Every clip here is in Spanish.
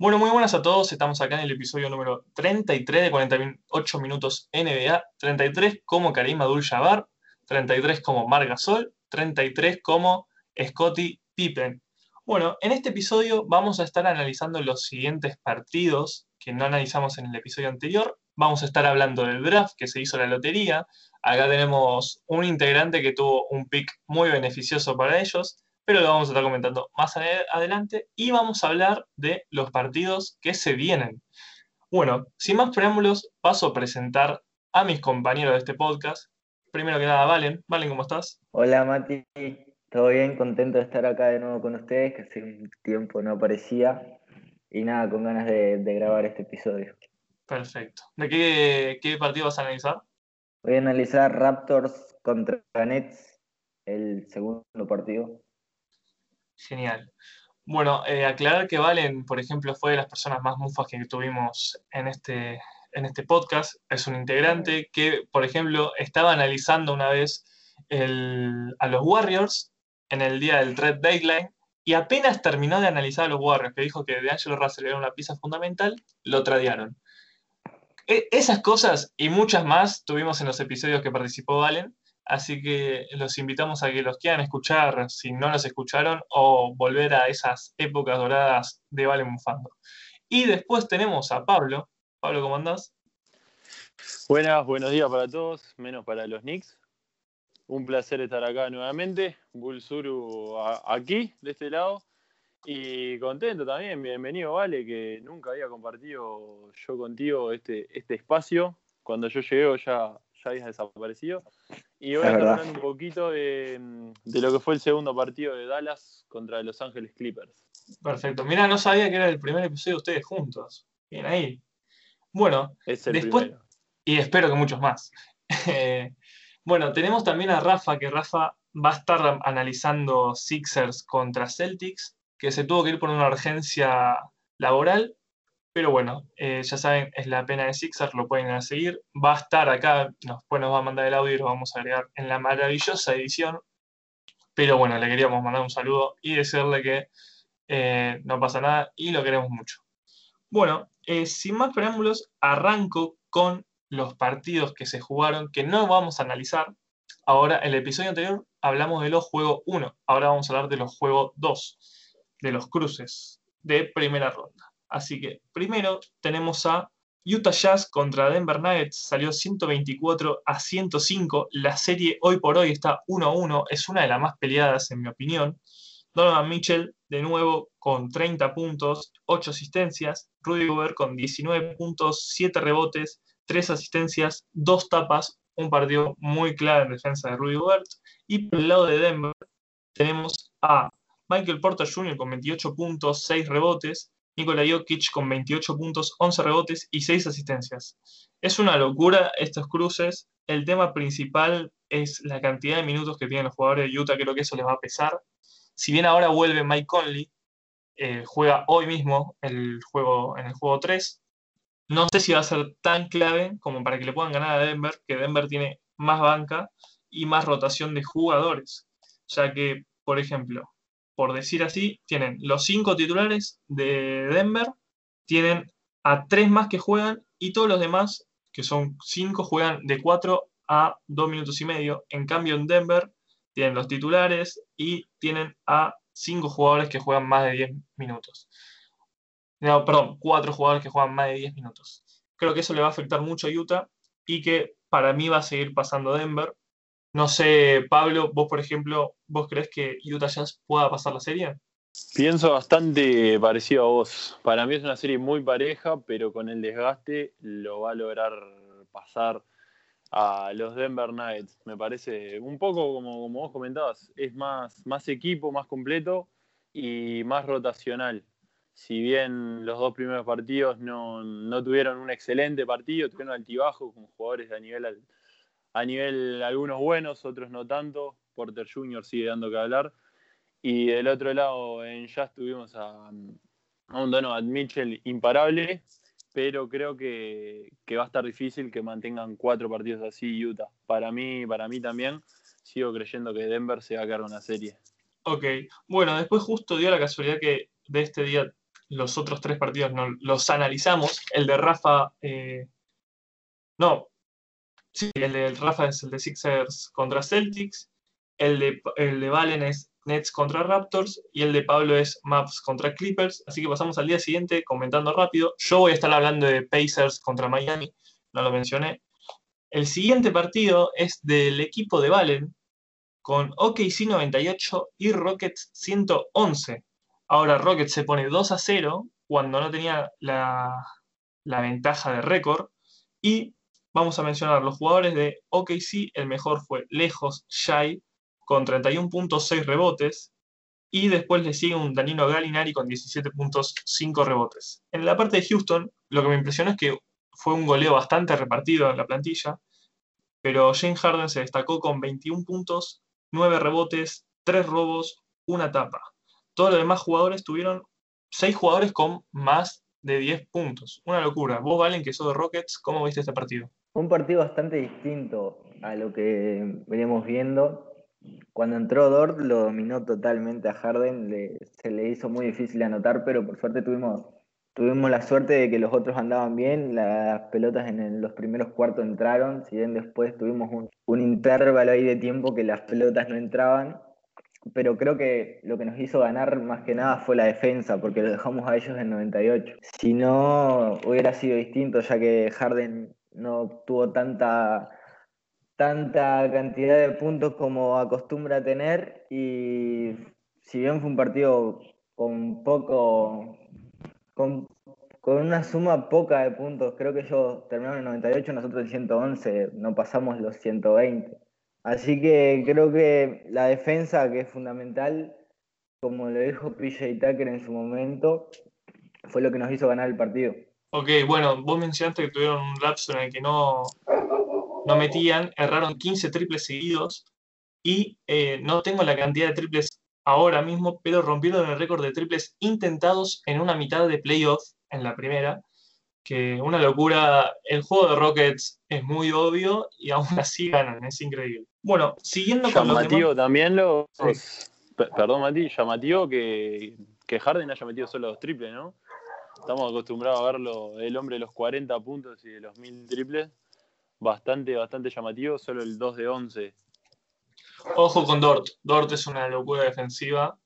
Bueno, muy buenas a todos. Estamos acá en el episodio número 33 de 48 minutos NBA. 33 como Karim Abdul-Jabbar, 33 como Marc Gasol, 33 como Scottie Pippen. Bueno, en este episodio vamos a estar analizando los siguientes partidos que no analizamos en el episodio anterior. Vamos a estar hablando del draft que se hizo la lotería. Acá tenemos un integrante que tuvo un pick muy beneficioso para ellos pero lo vamos a estar comentando más adelante y vamos a hablar de los partidos que se vienen. Bueno, sin más preámbulos, paso a presentar a mis compañeros de este podcast. Primero que nada, Valen. Valen, ¿cómo estás? Hola, Mati. ¿Todo bien? Contento de estar acá de nuevo con ustedes, que hace un tiempo no aparecía. Y nada, con ganas de, grabar este episodio. Perfecto. ¿De qué, qué partido vas a analizar? Voy a analizar Raptors contra Nets, el segundo partido. Genial. Bueno, eh, aclarar que Valen, por ejemplo, fue de las personas más mufas que tuvimos en este, en este podcast. Es un integrante que, por ejemplo, estaba analizando una vez a los Warriors en el día del Red Deadline y apenas terminó de analizar a los Warriors, que dijo que de Angelo Russell era una pieza fundamental, lo tradearon. E, esas cosas y muchas más tuvimos en los episodios que participó Valen. Así que los invitamos a que los quieran escuchar si no los escucharon o volver a esas épocas doradas de Vale Mufando. Y después tenemos a Pablo. Pablo, ¿cómo andás? Buenas, buenos días para todos, menos para los Knicks. Un placer estar acá nuevamente. Bulsuru aquí, de este lado. Y contento también, bienvenido, Vale, que nunca había compartido yo contigo este, este espacio. Cuando yo llegué ya, ya habías desaparecido. Y voy a estar hablando un poquito de, lo que fue el segundo partido de Dallas contra Los Ángeles Clippers. Perfecto. Mira, no sabía que era el primer episodio de ustedes juntos. Bien ahí. Bueno, después. Y espero que muchos más. bueno, tenemos también a Rafa, que Rafa va a estar analizando Sixers contra Celtics, que se tuvo que ir por una urgencia laboral pero bueno, eh, ya saben, es la pena de Sixer, lo pueden seguir. Va a estar acá, después nos va a mandar el audio y lo vamos a agregar en la maravillosa edición. Pero bueno, le queríamos mandar un saludo y decirle que eh, no pasa nada y lo queremos mucho. Bueno, eh, sin más preámbulos, arranco con los partidos que se jugaron, que no vamos a analizar. Ahora, en el episodio anterior hablamos de los juegos 1, ahora vamos a hablar de los juegos 2, de los cruces de primera ronda. Así que primero tenemos a Utah Jazz contra Denver Nuggets, salió 124 a 105. La serie hoy por hoy está 1 a 1, es una de las más peleadas en mi opinión. Donovan Mitchell de nuevo con 30 puntos, 8 asistencias. Rudy Gobert con 19 puntos, 7 rebotes, 3 asistencias, 2 tapas. Un partido muy claro en defensa de Rudy Gobert. Y por el lado de Denver tenemos a Michael Porter Jr. con 28 puntos, 6 rebotes. Nikola Jokic con 28 puntos, 11 rebotes y 6 asistencias. Es una locura estos cruces. El tema principal es la cantidad de minutos que tienen los jugadores de Utah, creo que eso les va a pesar. Si bien ahora vuelve Mike Conley, eh, juega hoy mismo el juego, en el juego 3, no sé si va a ser tan clave como para que le puedan ganar a Denver, que Denver tiene más banca y más rotación de jugadores. Ya que, por ejemplo, por decir así, tienen los cinco titulares de Denver, tienen a tres más que juegan y todos los demás, que son cinco, juegan de cuatro a dos minutos y medio. En cambio, en Denver tienen los titulares y tienen a cinco jugadores que juegan más de 10 minutos. Perdón, cuatro jugadores que juegan más de 10 minutos. Creo que eso le va a afectar mucho a Utah y que para mí va a seguir pasando Denver no sé, Pablo, vos por ejemplo, ¿vos crees que Utah Jazz pueda pasar la serie? Pienso bastante parecido a vos. Para mí es una serie muy pareja, pero con el desgaste lo va a lograr pasar a los Denver Nuggets. Me parece un poco como, como vos comentabas, es más, más equipo, más completo y más rotacional. Si bien los dos primeros partidos no, no tuvieron un excelente partido, tuvieron altibajo con jugadores de nivel a nivel algunos buenos, otros no tanto. Porter Jr. sigue dando que hablar. Y del otro lado, en Jazz tuvimos a, a un Donovan Mitchell imparable, pero creo que, va a estar difícil que mantengan cuatro partidos así Utah. Para mí, para mí también, sigo creyendo que Denver se va a quedar una serie. Ok, bueno, después justo dio la casualidad que de este día los otros tres partidos los analizamos. El de Rafa, eh, no, sí, el de Rafa es el de Sixers contra Celtics, el de, el de Valen es Nets contra Raptors y el de Pablo es Maps contra Clippers. Así que pasamos al día siguiente comentando rápido. Yo voy a estar hablando de Pacers contra Miami, no lo mencioné. El siguiente partido es del equipo de Valen con OKC 98 y Rockets 111. Ahora Rockets se pone 2 a 0 cuando no tenía la, la ventaja de récord. Y vamos a mencionar los jugadores de OKC. El mejor fue lejos Shai con 31.6 rebotes. Y después le sigue un Danilo Galinari con 17.5 rebotes. En la parte de Houston, lo que me impresionó es que fue un goleo bastante repartido en la plantilla, pero James Harden se destacó con 21 puntos, 9 rebotes, 3 robos, una tapa. Todos los demás jugadores tuvieron 6 jugadores con más de 10 puntos. Una locura. Vos, Valen, que sos de Rockets, ¿cómo viste este partido? Un partido bastante distinto a lo que veníamos viendo. Cuando entró Dort lo dominó totalmente a Harden, se le hizo muy difícil anotar, pero por suerte tuvimos, tuvimos la suerte de que los otros andaban bien, las pelotas en los primeros cuartos entraron, si bien después tuvimos un, un intervalo ahí de tiempo que las pelotas no entraban, pero creo que lo que nos hizo ganar más que nada fue la defensa, porque lo dejamos a ellos en 98. Si no, hubiera sido distinto, ya que Harden no tuvo tanta tanta cantidad de puntos como acostumbra tener y si bien fue un partido con poco, con, una suma poca de puntos, creo que ellos terminaron en 98, nosotros en 111, no pasamos los 120. Así que creo que la defensa, que es fundamental, como lo dijo PJ Tucker en su momento, fue lo que nos hizo ganar el partido. Ok, bueno, vos mencionaste que tuvieron un lapso en el que no, no metían, erraron 15 triples seguidos y eh, no tengo la cantidad de triples ahora mismo, pero rompieron el récord de triples intentados en una mitad de playoff en la primera, que una locura, el juego de Rockets es muy obvio y aún así ganan, es increíble. Bueno, siguiendo con llamativo también los... Perdón, Mati, llamativo que, que Harden haya metido solo dos triples, ¿no? Estamos acostumbrados a verlo, el hombre de los 40 puntos y de los 1000 triples bastante, bastante llamativo, solo el 2 de 11. Ojo con Dort. Dort es una locura defensiva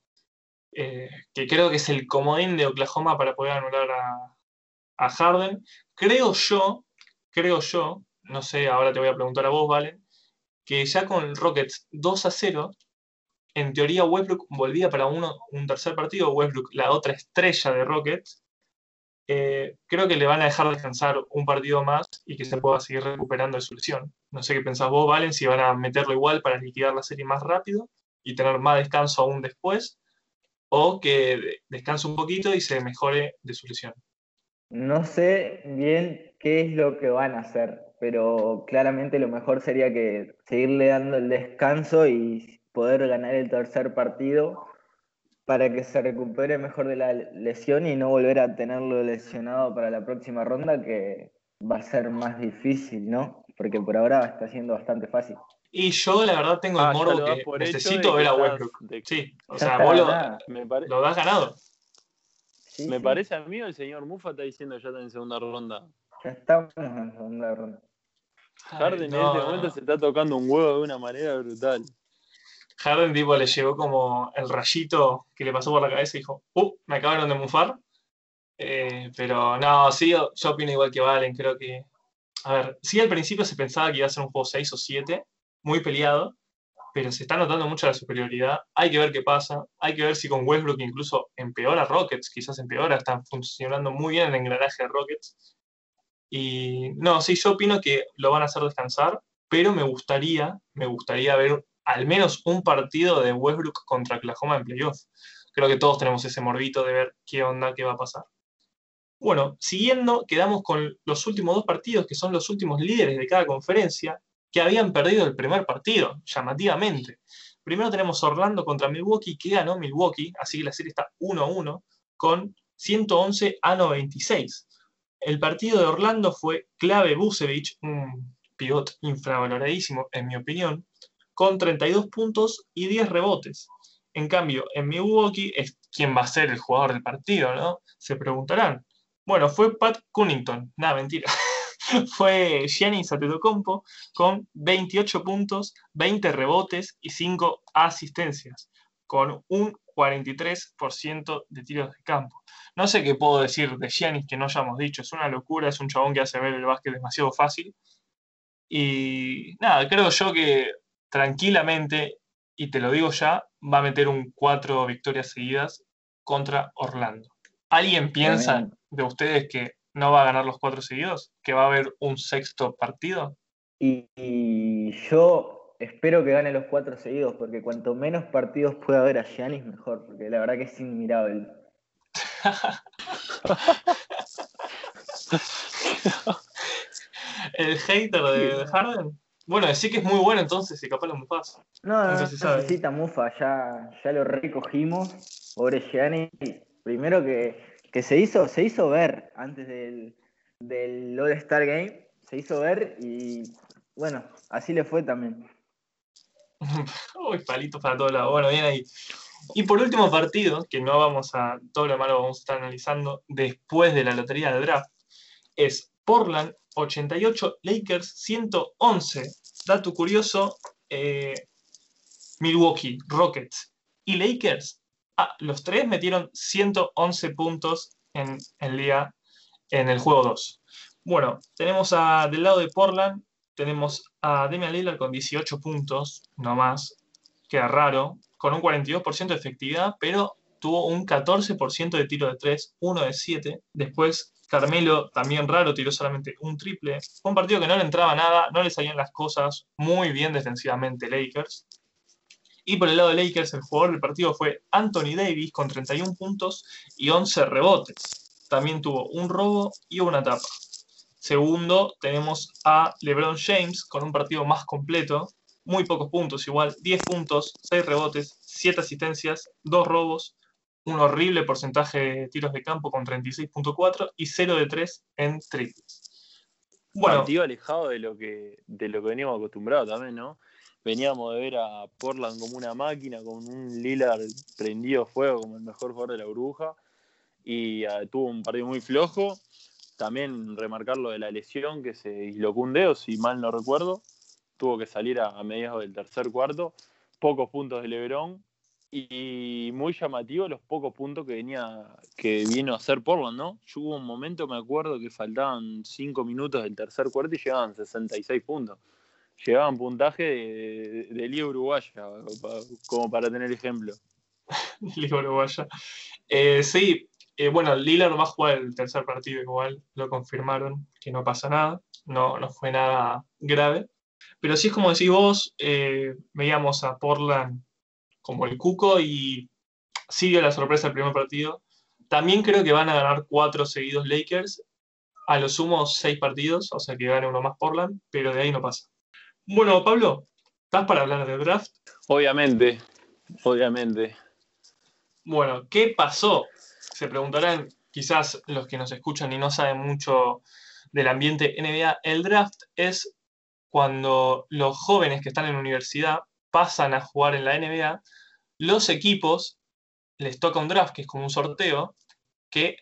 eh, que creo que es el comodín de Oklahoma para poder anular a, a, Harden. Creo yo, creo yo, no sé, ahora te voy a preguntar a vos, Valen, que ya con Rockets 2 a 0, en teoría Westbrook volvía para uno, un tercer partido, Westbrook la otra estrella de Rockets, eh, creo que le van a dejar descansar un partido más y que se pueda seguir recuperando de su lesión. No sé qué pensás vos, Valen, si van a meterlo igual para liquidar la serie más rápido y tener más descanso aún después, o que descanse un poquito y se mejore de su lesión. No sé bien qué es lo que van a hacer, pero claramente lo mejor sería que seguirle dando el descanso y poder ganar el tercer partido para que se recupere mejor de la lesión y no volver a tenerlo lesionado para la próxima ronda, que va a ser más difícil, ¿no? Porque por ahora está siendo bastante fácil. Y yo la verdad tengo el ah, morbo que necesito ver a Westbrook. Sí, o sea, vos lo, lo, has ganado. me parece a mí el señor Mufa está diciendo ya está en segunda ronda. Ya estamos en segunda ronda. Harden en este momento se está tocando un huevo de una manera brutal. Harden tipo le llegó como el rayito que le pasó por la cabeza y dijo, ¡uh! Me acabaron de mufar. Eh, pero no, sí, yo, opino igual que Valen, creo que... A ver, sí al principio se pensaba que iba a ser un juego 6 o 7, muy peleado, pero se está notando mucho la superioridad. Hay que ver qué pasa. Hay que ver si con Westbrook incluso empeora Rockets, quizás empeora, están funcionando muy bien el engranaje de Rockets. Y no, sí, yo opino que lo van a hacer descansar, pero me gustaría, me gustaría ver al menos un partido de Westbrook contra Oklahoma en playoff. Creo que todos tenemos ese morbito de ver qué onda, qué va a pasar. Bueno, siguiendo, quedamos con los últimos dos partidos, que son los últimos líderes de cada conferencia, que habían perdido el primer partido, llamativamente. Primero tenemos Orlando contra Milwaukee, que ganó Milwaukee, así que la serie está 1-1, con 111 a 96. El partido de Orlando fue clave Busevich, un pivot infravaloradísimo, en mi opinión, con 32 puntos y 10 rebotes. En cambio, en Milwaukee es quién va a ser el jugador del partido, ¿no? Se preguntarán. Bueno, fue Pat Cunnington. Nada, mentira. fue Giannis Antetokounmpo con 28 puntos, 20 rebotes y 5 asistencias, con un 43% de tiros de campo. No sé qué puedo decir de Giannis que no hayamos dicho, es una locura, es un chabón que hace ver el básquet demasiado fácil. Y nada, creo yo que tranquilamente, y te lo digo ya, va a meter un cuatro victorias seguidas contra Orlando. ¿Alguien piensa de ustedes que no va a ganar los cuatro seguidos? ¿Que va a haber un sexto partido? Y, yo espero que gane los cuatro seguidos, porque cuanto menos partidos pueda haber a Giannis, mejor, porque la verdad que es inmirable. el hater de Harden. Bueno, decir que es muy bueno entonces y capaz lo mufas. No, no, no necesita mufa, ya, ya lo recogimos. Pobre Gianni. Primero que, que, se, hizo, se hizo ver antes del, del All-Star Game, se hizo ver y bueno, así le fue también. Uy, palitos para todos lados. Bueno, bien ahí. Y por último partido, que no vamos a, todo lo malo vamos a estar analizando después de la lotería del draft, es Portland 88, Lakers 111. Dato curioso, eh, Milwaukee, Rockets y Lakers, ah, los tres metieron 111 puntos en el día, en el juego 2. Bueno, tenemos a, del lado de Portland, tenemos a Damian Lillard con 18 puntos, no más, queda raro, con un 42% de efectividad, pero tuvo un 14% de tiro de 3, 1 de 7. Después Carmelo, también raro, tiró solamente un triple. Fue un partido que no le entraba nada, no le salían las cosas muy bien defensivamente Lakers. Y por el lado de Lakers, el jugador del partido fue Anthony Davis con 31 puntos y 11 rebotes. También tuvo un robo y una tapa. Segundo, tenemos a LeBron James con un partido más completo, muy pocos puntos, igual 10 puntos, 6 rebotes, 7 asistencias, 2 robos, un horrible porcentaje de tiros de campo con 36.4 y 0 de 3 en triples. Bueno, partido alejado de lo que de lo que veníamos acostumbrados también, ¿no? Veníamos de ver a Portland como una máquina, con un Lillard prendido fuego como el mejor jugador de la burbuja y ah, tuvo un partido muy flojo. También remarcar lo de la lesión que se dislocó un dedo, si mal no recuerdo. Tuvo que salir a, a mediados del tercer cuarto. Pocos puntos de Lebron, y muy llamativo los pocos puntos que venía que vino a hacer Portland, ¿no? Yo hubo un momento, me acuerdo, que faltaban 5 minutos del tercer cuarto y llegaban 66 puntos. Llegaban puntaje de, de, Liga Uruguaya, como para tener ejemplo. Liga Uruguaya. Eh, sí, eh, bueno, Lillard va a jugar el tercer partido igual, lo confirmaron, que no pasa nada, no, no fue nada grave. Pero sí es como decís vos, eh, veíamos a Portland como el Cuco y sí dio la sorpresa el primer partido. También creo que van a ganar cuatro seguidos Lakers, a lo sumo seis partidos, o sea que gane uno más Portland, pero de ahí no pasa. Bueno, Pablo, ¿estás para hablar del draft? Obviamente, obviamente. Bueno, ¿qué pasó? Se preguntarán quizás los que nos escuchan y no saben mucho del ambiente NBA. El draft es cuando los jóvenes que están en la universidad pasan a jugar en la NBA, los equipos les toca un draft, que es como un sorteo, que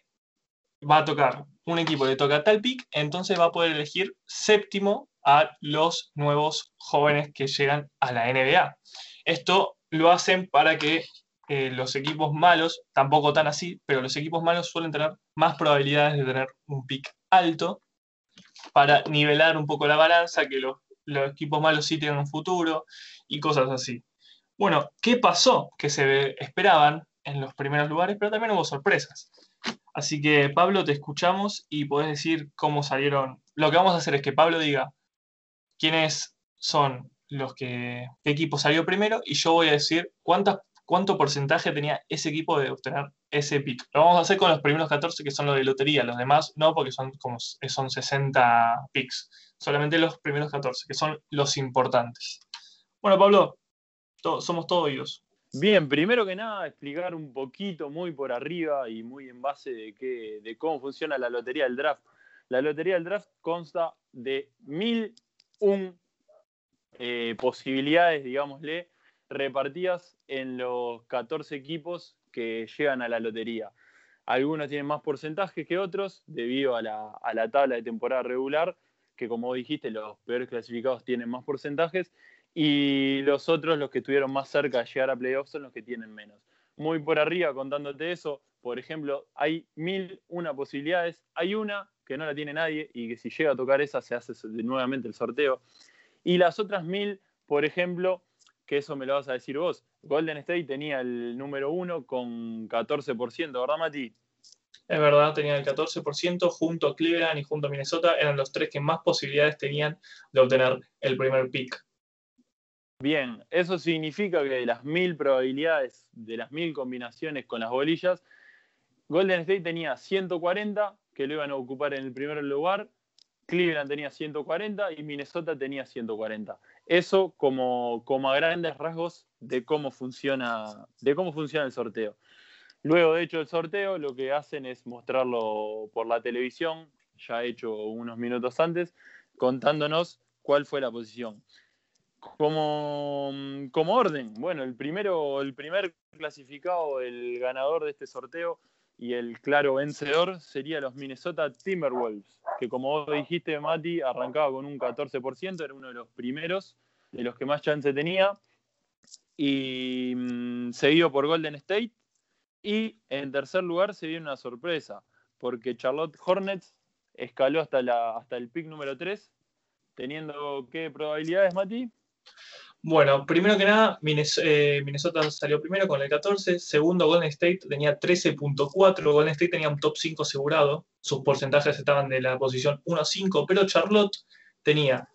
va a tocar, un equipo le toca tal pick, entonces va a poder elegir séptimo a los nuevos jóvenes que llegan a la NBA. Esto lo hacen para que eh, los equipos malos, tampoco tan así, pero los equipos malos suelen tener más probabilidades de tener un pick alto para nivelar un poco la balanza, que los, los equipos malos sí tienen un futuro y cosas así. Bueno, ¿qué pasó? Que se esperaban en los primeros lugares, pero también hubo sorpresas. Así que Pablo, te escuchamos y podés decir cómo salieron. Lo que vamos a hacer es que Pablo diga quiénes son los que, qué equipo salió primero y yo voy a decir cuántas, cuánto porcentaje tenía ese equipo de obtener ese pick. Lo vamos a hacer con los primeros 14 que son los de lotería, los demás no porque son como son 60 picks. Solamente los primeros 14 que son los importantes. Bueno, Pablo, somos todos oídos. Bien, primero que nada, explicar un poquito, muy por arriba y muy en base de, qué, de cómo funciona la lotería del draft. La lotería del draft consta de mil un eh, posibilidades, digámosle, repartidas en los 14 equipos que llegan a la lotería. Algunos tienen más porcentajes que otros debido a la, a la tabla de temporada regular, que como dijiste, los peores clasificados tienen más porcentajes, y los otros, los que estuvieron más cerca de llegar a playoffs, son los que tienen menos. Muy por arriba, contándote eso, por ejemplo, hay mil una posibilidades, hay una que no la tiene nadie y que si llega a tocar esa se hace nuevamente el sorteo. Y las otras mil, por ejemplo, que eso me lo vas a decir vos, Golden State tenía el número uno con 14%, ¿verdad, Mati? Es verdad, tenía el 14%, junto a Cleveland y junto a Minnesota, eran los tres que más posibilidades tenían de obtener el primer pick. Bien, eso significa que de las mil probabilidades, de las mil combinaciones con las bolillas, Golden State tenía 140 que lo iban a ocupar en el primer lugar, Cleveland tenía 140 y Minnesota tenía 140. Eso como, como a grandes rasgos de cómo, funciona, de cómo funciona el sorteo. Luego de hecho el sorteo, lo que hacen es mostrarlo por la televisión, ya hecho unos minutos antes, contándonos cuál fue la posición. Como, como orden, bueno, el, primero, el primer clasificado, el ganador de este sorteo y el claro vencedor sería los Minnesota Timberwolves, que como vos dijiste, Mati, arrancaba con un 14%, era uno de los primeros, de los que más chance tenía, y mm, seguido por Golden State, y en tercer lugar se dio una sorpresa, porque Charlotte Hornets escaló hasta, la, hasta el pick número 3, teniendo qué probabilidades, Mati? Bueno, primero que nada, eh, Minnesota salió primero con el 14, segundo Golden State tenía 13.4, Golden State tenía un top 5 asegurado, sus porcentajes estaban de la posición 1 a 5, pero Charlotte tenía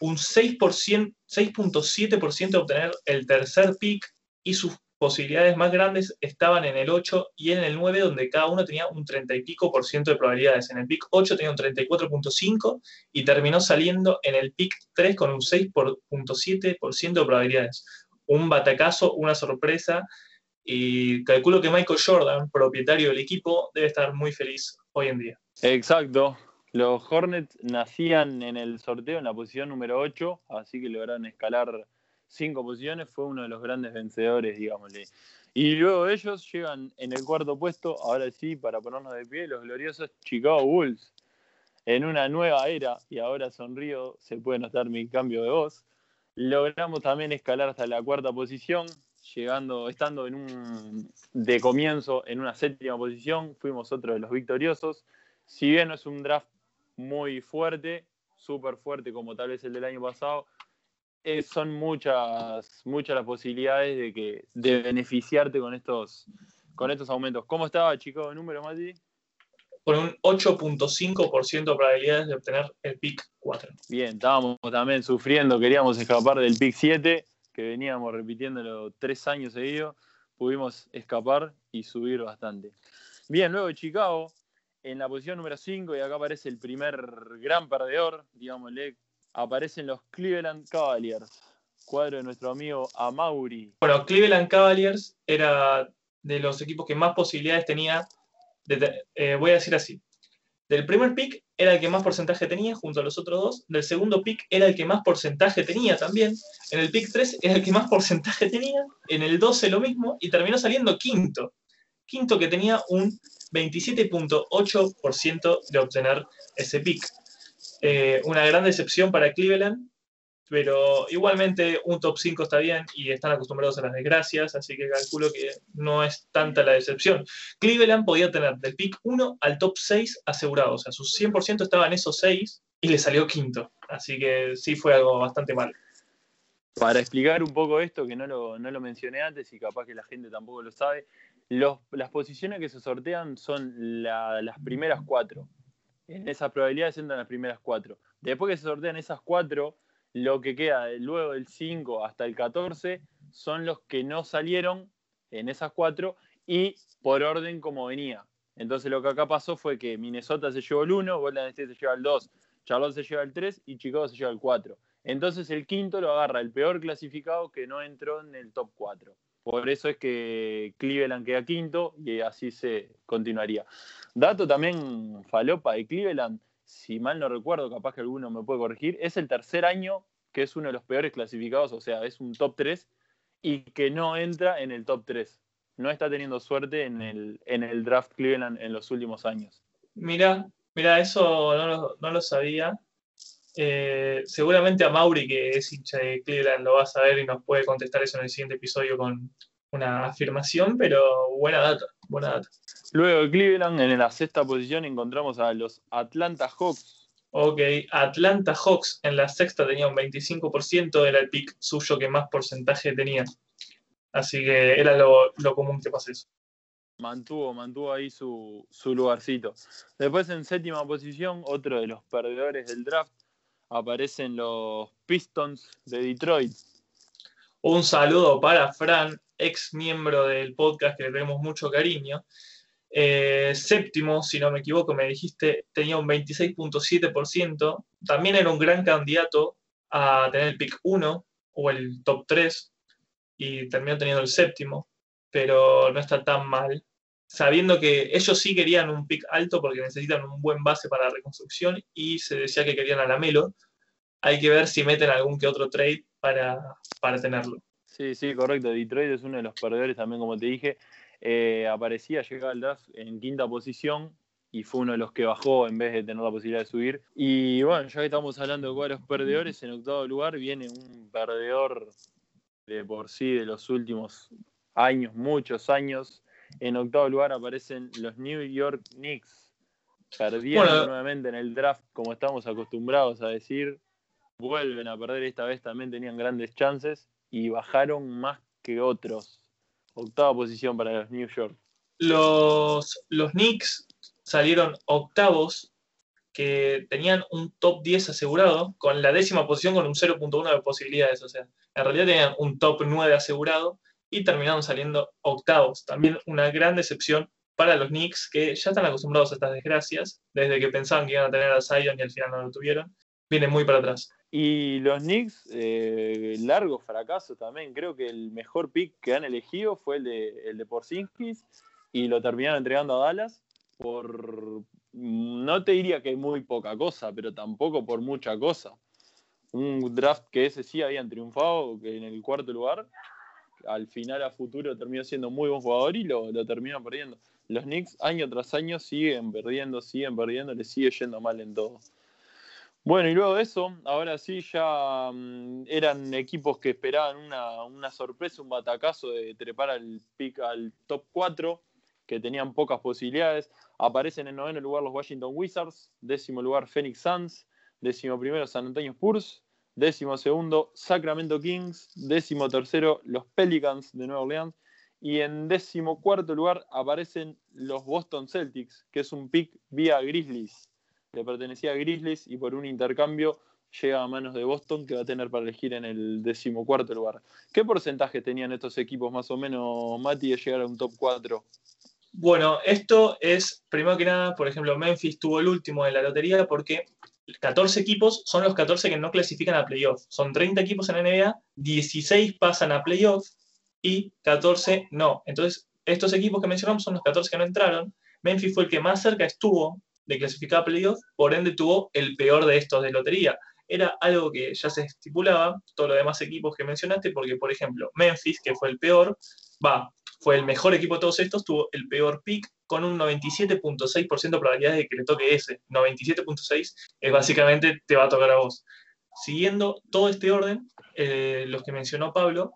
un 6.7% de obtener el tercer pick y sus posibilidades más grandes estaban en el 8 y en el 9, donde cada uno tenía un 30 y pico por ciento de probabilidades. En el pick 8 tenía un 34.5 y terminó saliendo en el pick 3 con un 6.7 por ciento de probabilidades. Un batacazo, una sorpresa. Y calculo que Michael Jordan, propietario del equipo, debe estar muy feliz hoy en día. Exacto. Los Hornets nacían en el sorteo en la posición número 8, así que lograron escalar cinco posiciones, fue uno de los grandes vencedores, digámosle. Y luego ellos llegan en el cuarto puesto, ahora sí, para ponernos de pie, los gloriosos Chicago Bulls. En una nueva era, y ahora sonrío, se puede notar mi cambio de voz. Logramos también escalar hasta la cuarta posición, llegando, estando en un de comienzo en una séptima posición, fuimos otro de los victoriosos. Si bien no es un draft muy fuerte, súper fuerte como tal vez el del año pasado, eh, son muchas, muchas las posibilidades de que de beneficiarte con estos, con estos aumentos. ¿Cómo estaba, chicos, de número, Mati? Con un 8.5% de probabilidades de obtener el pick 4. Bien, estábamos también sufriendo, queríamos escapar del pick 7, que veníamos repitiéndolo tres años seguidos. Pudimos escapar y subir bastante. Bien, luego de Chicago, en la posición número 5, y acá aparece el primer gran perdedor, digámosle, aparecen los Cleveland Cavaliers, cuadro de nuestro amigo Amauri. Bueno, Cleveland Cavaliers era de los equipos que más posibilidades tenía, eh, voy a decir así, del primer pick era el que más porcentaje tenía junto a los otros dos, del segundo pick era el que más porcentaje tenía también, en el pick 3 era el que más porcentaje tenía, en el 12 lo mismo y terminó saliendo quinto. Quinto que tenía un 27.8% de obtener ese pick. Eh, una gran decepción para Cleveland, pero igualmente un top 5 está bien y están acostumbrados a las desgracias, así que calculo que no es tanta la decepción. Cleveland podía tener del pick 1 al top 6 asegurado, o sea, sus 100% estaban esos 6 y le salió quinto, así que sí fue algo bastante mal. Para explicar un poco esto, que no lo, no lo mencioné antes y capaz que la gente tampoco lo sabe, las posiciones que se sortean son las primeras cuatro en esas probabilidades entran las primeras cuatro. Después que se sortean esas cuatro, lo que queda luego del 5 hasta el 14 son los que no salieron en esas cuatro y por orden como venía. Entonces lo que acá pasó fue que Minnesota se llevó el 1, Golden State se lleva el 2, Charlotte se lleva el 3 y Chicago se lleva el 4. Entonces el quinto lo agarra el peor clasificado que no entró en el top 4. Por eso es que Cleveland queda quinto y así se continuaría. Dato también falopa de Cleveland, si mal no recuerdo, capaz que alguno me puede corregir, es el tercer año que es uno de los peores clasificados, o sea, es un top 3 y que no entra en el top 3. No está teniendo suerte en el, en el draft Cleveland en los últimos años. Mira, mira, eso no lo, sabía. Eh, seguramente a Mauri, que es hincha de Cleveland, lo va a saber y nos puede contestar eso en el siguiente episodio con una afirmación, pero buena data, buena data. Luego de Cleveland, en la sexta posición encontramos a los Atlanta Hawks, Ok, Atlanta Hawks en la sexta tenía un 25%, era el pick suyo que más porcentaje tenía. Así que era lo, común que pase eso. Mantuvo, mantuvo ahí su, su lugarcito. Después en séptima posición, otro de los perdedores del draft, aparecen los Pistons de Detroit. Un saludo para Fran, ex miembro del podcast que le tenemos mucho cariño. Eh, séptimo, si no me equivoco, me dijiste, tenía un 26.7%. También era un gran candidato a tener el pick 1 o el top 3 y terminó teniendo el séptimo, pero no está tan mal. Sabiendo que ellos sí querían un pick alto porque necesitan un buen base para la reconstrucción y se decía que querían a la Melo. Hay que ver si meten algún que otro trade para, para tenerlo. Sí, sí, correcto. Detroit es uno de los perdedores también, como te dije. Eh, aparecía, llegaba al draft en quinta posición y fue uno de los que bajó en vez de tener la posibilidad de subir. Y bueno, ya que estamos hablando de cuadros perdedores, en octavo lugar viene un perdedor de por sí de los últimos años, muchos años. En octavo lugar aparecen los New York Knicks, perdiendo nuevamente en el draft, como estamos acostumbrados a decir. Vuelven a perder esta vez, también tenían grandes chances y bajaron más que otros Octava posición para los New York. Los, los Knicks salieron octavos, que tenían un top 10 asegurado, con la décima posición con un 0.1 de posibilidades. O sea, en realidad tenían un top 9 asegurado y terminaron saliendo octavos. También una gran decepción para los Knicks, que ya están acostumbrados a estas desgracias, desde que pensaban que iban a tener a Zion y al final no lo tuvieron. Vienen muy para atrás. Y los Knicks, eh, largo fracaso también. Creo que el mejor pick que han elegido fue el de, el de Porzingis y lo terminaron entregando a Dallas por, no te diría que muy poca cosa, pero tampoco por mucha cosa. Un draft que ese sí habían triunfado en el cuarto lugar, al final a futuro terminó siendo muy buen jugador y lo, lo terminó perdiendo. Los Knicks año tras año siguen perdiendo, siguen perdiendo, les sigue yendo mal en todo. Bueno, y luego de eso, ahora sí ya mm, eran equipos que esperaban una, sorpresa, un batacazo de trepar al al top 4, que tenían pocas posibilidades. Aparecen en noveno lugar los Washington Wizards, décimo lugar Phoenix Suns, décimo primero San Antonio Spurs, décimo segundo Sacramento Kings, décimo tercero los Pelicans de Nueva Orleans y en décimo cuarto lugar aparecen los Boston Celtics, que es un pick vía Grizzlies le pertenecía a Grizzlies y por un intercambio llega a manos de Boston que va a tener para elegir en el decimocuarto lugar. ¿Qué porcentaje tenían estos equipos más o menos, Mati, de llegar a un top 4? Bueno, esto es, primero que nada, por ejemplo, Memphis tuvo el último de la lotería porque 14 equipos son los 14 que no clasifican a playoff. Son 30 equipos en la NBA, 16 pasan a playoff y 14 no. Entonces, estos equipos que mencionamos son los 14 que no entraron. Memphis fue el que más cerca estuvo de clasificar a playoff, por ende tuvo el peor de estos de lotería. Era algo que ya se estipulaba, todos los demás equipos que mencionaste, porque, por ejemplo, Memphis, que fue el peor, va, fue el mejor equipo de todos estos, tuvo el peor pick con un 97.6% de probabilidad de que le toque ese. 97.6 es básicamente te va a tocar a vos. Siguiendo todo este orden, eh, los que mencionó Pablo,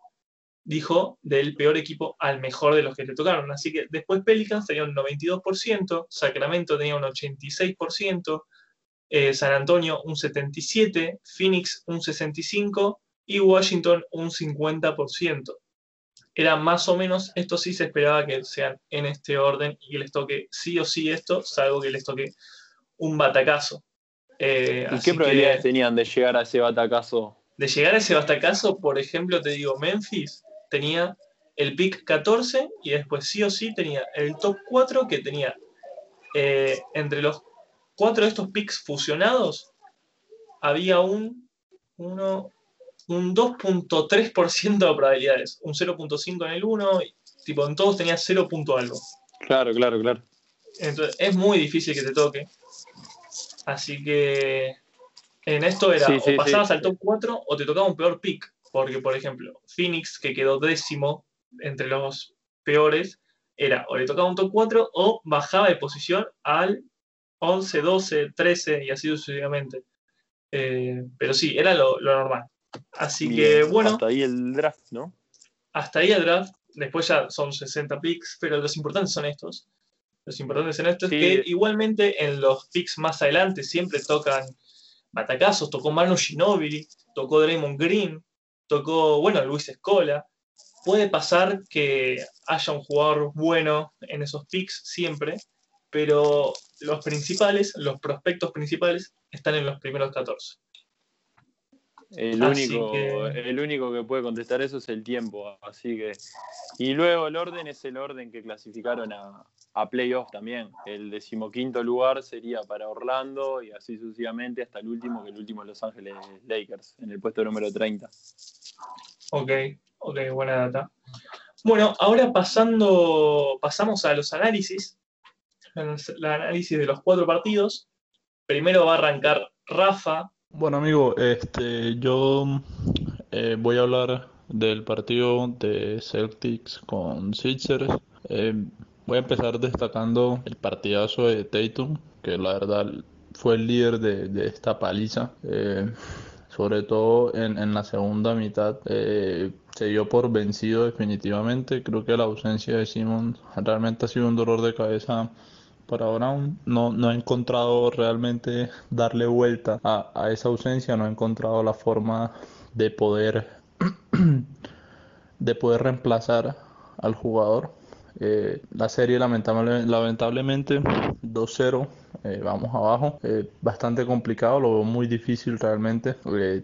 dijo del peor equipo al mejor de los que le tocaron. Así que después Pelicans tenía un 92%, Sacramento tenía un 86%, eh, San Antonio un 77%, Phoenix un 65% y Washington un 50%. Era más o menos, esto sí se esperaba que sean en este orden y que les toque sí o sí esto, salvo que les toque un batacazo. Eh, ¿Y qué probabilidades tenían de llegar a ese batacazo? De llegar a ese batacazo, por ejemplo, te digo, Memphis tenía el pick 14 y después sí o sí tenía el top 4 que tenía eh, entre los cuatro de estos picks fusionados había un, un 2.3% de probabilidades, un 0.5 en el 1, tipo en todos tenía 0. algo. Claro, claro, claro. Entonces es muy difícil que te toque. Así que en esto era o pasabas al top 4 o te tocaba un peor pick. porque por ejemplo, Phoenix, que quedó décimo entre los peores, era o le tocaba un top 4 o bajaba de posición al 11, 12, 13 y así sucesivamente. Eh, pero sí, era lo, normal. Así que bueno. Hasta ahí el draft, ¿no? Hasta ahí el draft. Después ya son 60 picks, pero los importantes son estos. Los importantes son estos, que igualmente en los picks más adelante siempre tocan batacazos. Tocó Manu Ginobili, tocó Draymond Green, tocó, bueno, Luis Escola. Puede pasar que haya un jugador bueno en esos picks siempre, pero los principales, los prospectos principales, están en los primeros 14. El único, que... el único que puede contestar eso es el tiempo, así que. Y luego el orden es el orden que clasificaron a, a playoff también. El decimoquinto lugar sería para Orlando y así sucesivamente hasta el último, que el último Los Ángeles Lakers, en el puesto número 30. Ok, ok, buena data. Bueno, ahora pasando, pasamos a los análisis. El análisis de los cuatro partidos. Primero va a arrancar Rafa. Bueno, amigo, este, yo eh, voy a hablar del partido de Celtics con Sixers. Eh, voy a empezar destacando el partidazo de Tatum, que la verdad fue el líder de, esta paliza. Eh, sobre todo en, la segunda mitad, se dio por vencido definitivamente. Creo que la ausencia de Simon realmente ha sido un dolor de cabeza para ahora no, no he encontrado realmente darle vuelta a, esa ausencia, no he encontrado la forma de poder de poder reemplazar al jugador. Eh, la serie lamentablemente 2-0, eh, vamos abajo, eh, bastante complicado, lo veo muy difícil realmente.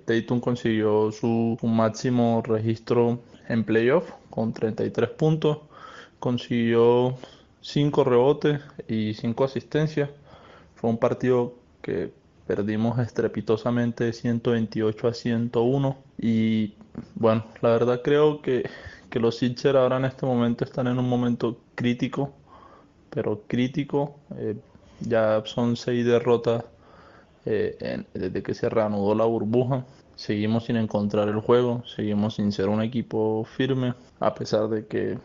Tatum consiguió su, su máximo registro en playoff con 33 puntos, consiguió 5 rebotes y 5 asistencias. Fue un partido que perdimos estrepitosamente 128 a 101 y bueno, la verdad creo que, los Sixers ahora en este momento están en un momento crítico, pero crítico. Eh, ya son 6 derrotas eh, desde que se reanudó la burbuja. Seguimos sin encontrar el juego, seguimos sin ser un equipo firme, a pesar de que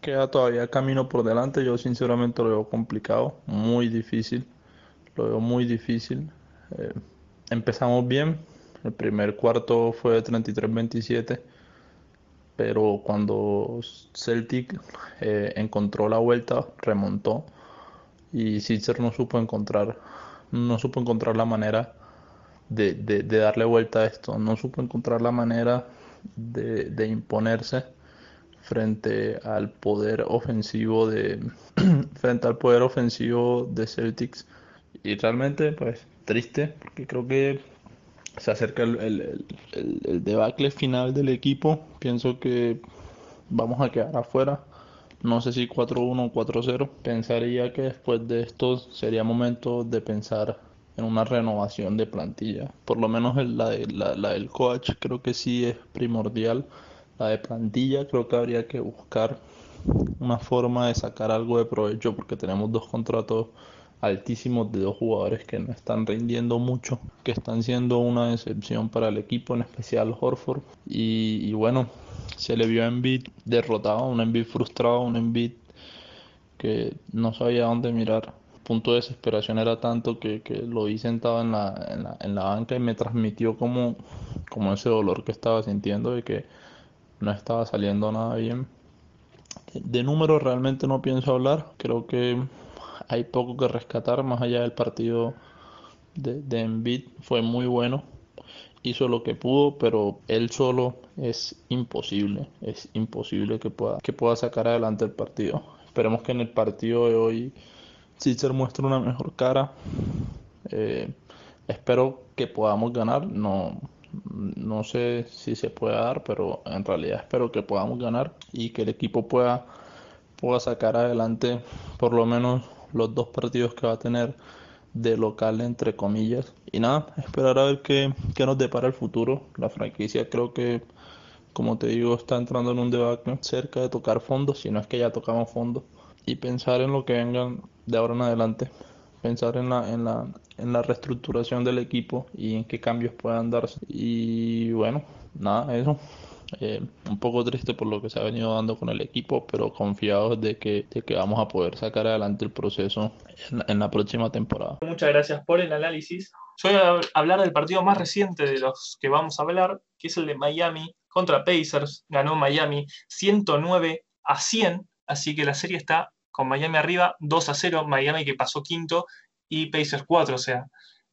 queda todavía camino por delante. Yo sinceramente lo veo complicado, muy difícil. Lo veo muy difícil. Eh, empezamos bien. El primer cuarto fue de 33-27. Pero cuando Celtic eh, encontró la vuelta, remontó. Y Sitzer no supo encontrar, no supo encontrar la manera de, darle vuelta a esto. No supo encontrar la manera de imponerse frente al poder ofensivo de frente al poder ofensivo de Celtics. Y realmente pues triste porque creo que se acerca el, debacle final del equipo. Pienso que vamos a quedar afuera. No sé si 4-1 o 4-0 pensaría que después de esto sería momento de pensar en una renovación de plantilla. Por lo menos la, la, la del coach creo que sí es primordial la de plantilla creo que habría que buscar una forma de sacar algo de provecho porque tenemos dos contratos altísimos de dos jugadores que no están rindiendo mucho, que están siendo una decepción para el equipo, en especial Horford. Y, bueno, se le vio a Embiid derrotado, un Embiid frustrado, un Embiid que no sabía dónde mirar. El punto de desesperación era tanto que, lo vi sentado en la, en la, banca y me transmitió como, como ese dolor que estaba sintiendo de que no estaba saliendo nada bien. De números realmente no pienso hablar, creo que hay poco que rescatar más allá del partido de, de fue muy bueno, hizo lo que pudo, pero él solo es imposible, es imposible que pueda, que pueda sacar adelante el partido. Esperemos que en el partido de hoy Citzer muestre una mejor cara. Eh, espero que podamos ganar, no, no sé si se puede dar, pero en realidad espero que podamos ganar y que el equipo pueda, pueda sacar adelante por lo menos los dos partidos que va a tener de local, entre comillas. Y nada, esperar a ver qué, qué nos depara el futuro. La franquicia creo que, como te digo, está entrando en un debate cerca de tocar fondos, si no es que ya tocamos fondos, y pensar en lo que vengan de ahora en adelante pensar en la, en la, reestructuración del equipo y en qué cambios puedan darse. Y bueno, nada, eso. Eh, un poco triste por lo que se ha venido dando con el equipo, pero confiados de que, de que vamos a poder sacar adelante el proceso en, la próxima temporada. Muchas gracias por el análisis. Yo voy a hablar del partido más reciente de los que vamos a hablar, que es el de Miami contra Pacers. Ganó Miami 109 a 100, así que la serie está con Miami arriba 2 a 0, Miami que pasó quinto y Pacers 4, o sea,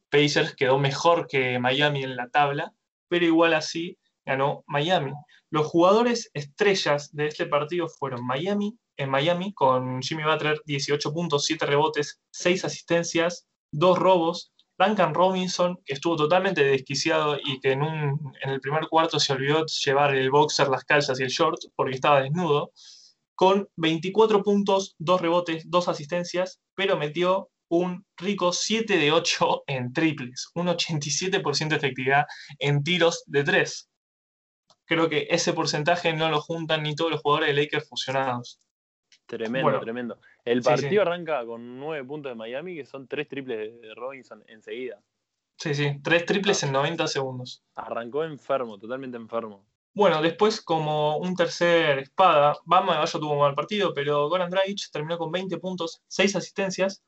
Pacers quedó mejor que Miami en la tabla, pero igual así ganó Miami. Los jugadores estrellas de este partido fueron Miami, en Miami, con Jimmy Butler 18 puntos, 7 rebotes, 6 asistencias, 2 robos. Duncan Robinson, que estuvo totalmente desquiciado y que en, un, en el primer cuarto se olvidó llevar el boxer, las calzas y el short porque estaba desnudo, con 24 puntos, 2 rebotes, 2 asistencias, pero metió un rico 7 de 8 en triples, un 87% de efectividad en tiros de 3 creo que ese porcentaje no lo juntan ni todos los jugadores de Lakers fusionados. Tremendo, tremendo. El partido arranca con nueve puntos de Miami, que son tres triples de Robinson enseguida. Sí, sí, tres triples en 90 segundos. Arrancó enfermo, totalmente enfermo. Bueno, después como un tercer espada, Bama Gallo tuvo un mal partido, pero Goran Dragic terminó con 20 puntos, 6 asistencias,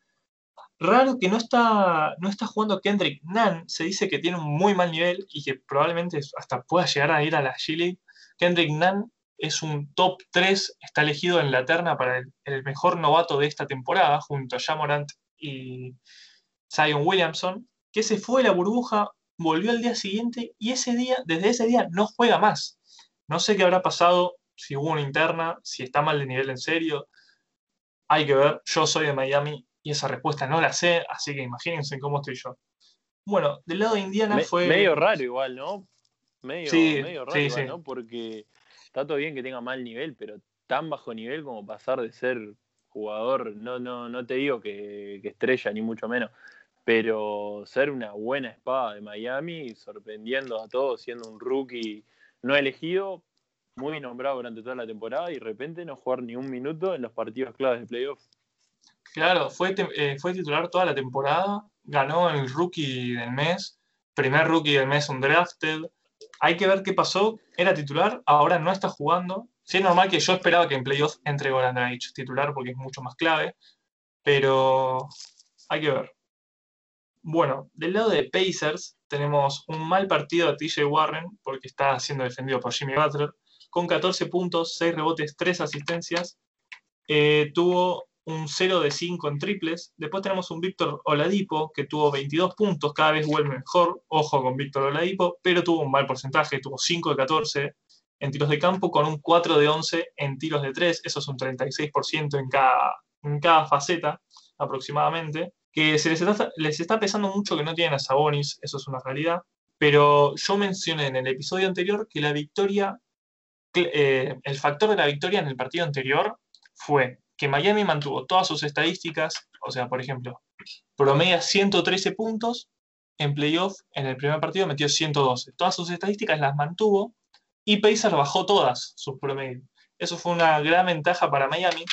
Raro que no está, no está jugando Kendrick Nunn. Se dice que tiene un muy mal nivel y que probablemente hasta pueda llegar a ir a la G Kendrick Nunn es un top 3, está elegido en la terna para el, mejor novato de esta temporada, junto a Jamorant y Zion Williamson, que se fue de la burbuja, volvió al día siguiente y ese día, desde ese día, no juega más. No sé qué habrá pasado, si hubo una interna, si está mal de nivel en serio. Hay que ver, yo soy de Miami y esa respuesta no la sé, así que imagínense cómo estoy yo. Bueno, del lado de Indiana fue. Medio raro igual, ¿no? Medio, medio raro igual, ¿no? Porque está todo bien que tenga mal nivel, pero tan bajo nivel como pasar de ser jugador, no, no, no te digo que, estrella, ni mucho menos, pero ser una buena espada de Miami, sorprendiendo a todos, siendo un rookie no elegido, muy nombrado durante toda la temporada y de repente no jugar ni un minuto en los partidos claves de playoffs. Claro, fue, eh, fue titular toda la temporada, ganó el rookie del mes, primer rookie del mes undrafted. Hay que ver qué pasó, era titular, ahora no está jugando. Sí es normal que yo esperaba que en playoffs entre Goran titular porque es mucho más clave, pero hay que ver. Bueno, del lado de Pacers tenemos un mal partido de TJ Warren porque está siendo defendido por Jimmy Butler con 14 puntos, 6 rebotes, 3 asistencias. Eh, tuvo un 0 de 5 en triples. Después tenemos un Víctor Oladipo que tuvo 22 puntos, cada vez vuelve mejor. Ojo con Víctor Oladipo, pero tuvo un mal porcentaje, tuvo 5 de 14 en tiros de campo con un 4 de 11 en tiros de 3. Eso es un 36% en cada, en cada faceta aproximadamente. Que se les está, les está pesando mucho que no tienen a Sabonis, eso es una realidad. Pero yo mencioné en el episodio anterior que la victoria, eh, el factor de la victoria en el partido anterior fue que Miami mantuvo todas sus estadísticas, o sea, por ejemplo, promedia 113 puntos, en playoff en el primer partido metió 112. Todas sus estadísticas las mantuvo y Pacers bajó todas sus promedios. Eso fue una gran ventaja para Miami,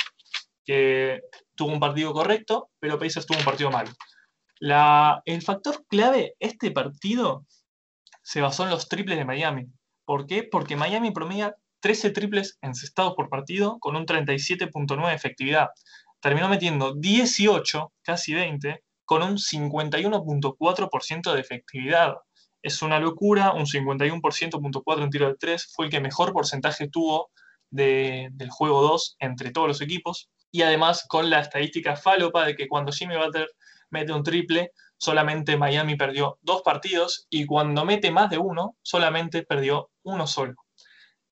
que tuvo un partido correcto, pero Pacers tuvo un partido malo. El factor clave, este partido, se basó en los triples de Miami. ¿Por qué? Porque Miami promedia 13 triples encestados por partido con un 37.9 de efectividad. Terminó metiendo 18, casi 20, con un 51.4% de efectividad. Es una locura, un 51.4 en tiro de 3 fue el que mejor porcentaje tuvo del juego 2 entre todos los equipos. Y además con la estadística falopa de que cuando Jimmy Butler mete un triple, solamente Miami perdió dos partidos y cuando mete más de uno, solamente perdió uno solo.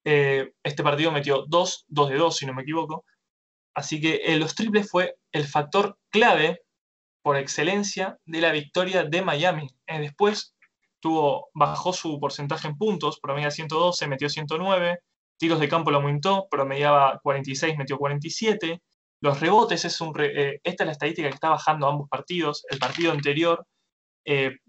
Eh, este partido metió 2, 2 de 2, si no me equivoco. Así que eh, los triples fue el factor clave por excelencia de la victoria de Miami. Eh, después tuvo, bajó su porcentaje en puntos, promedia 112, metió 109. Tiros de campo lo aumentó, promediaba 46, metió 47. Los rebotes es un. esta es la estadística que está bajando ambos partidos. El partido anterior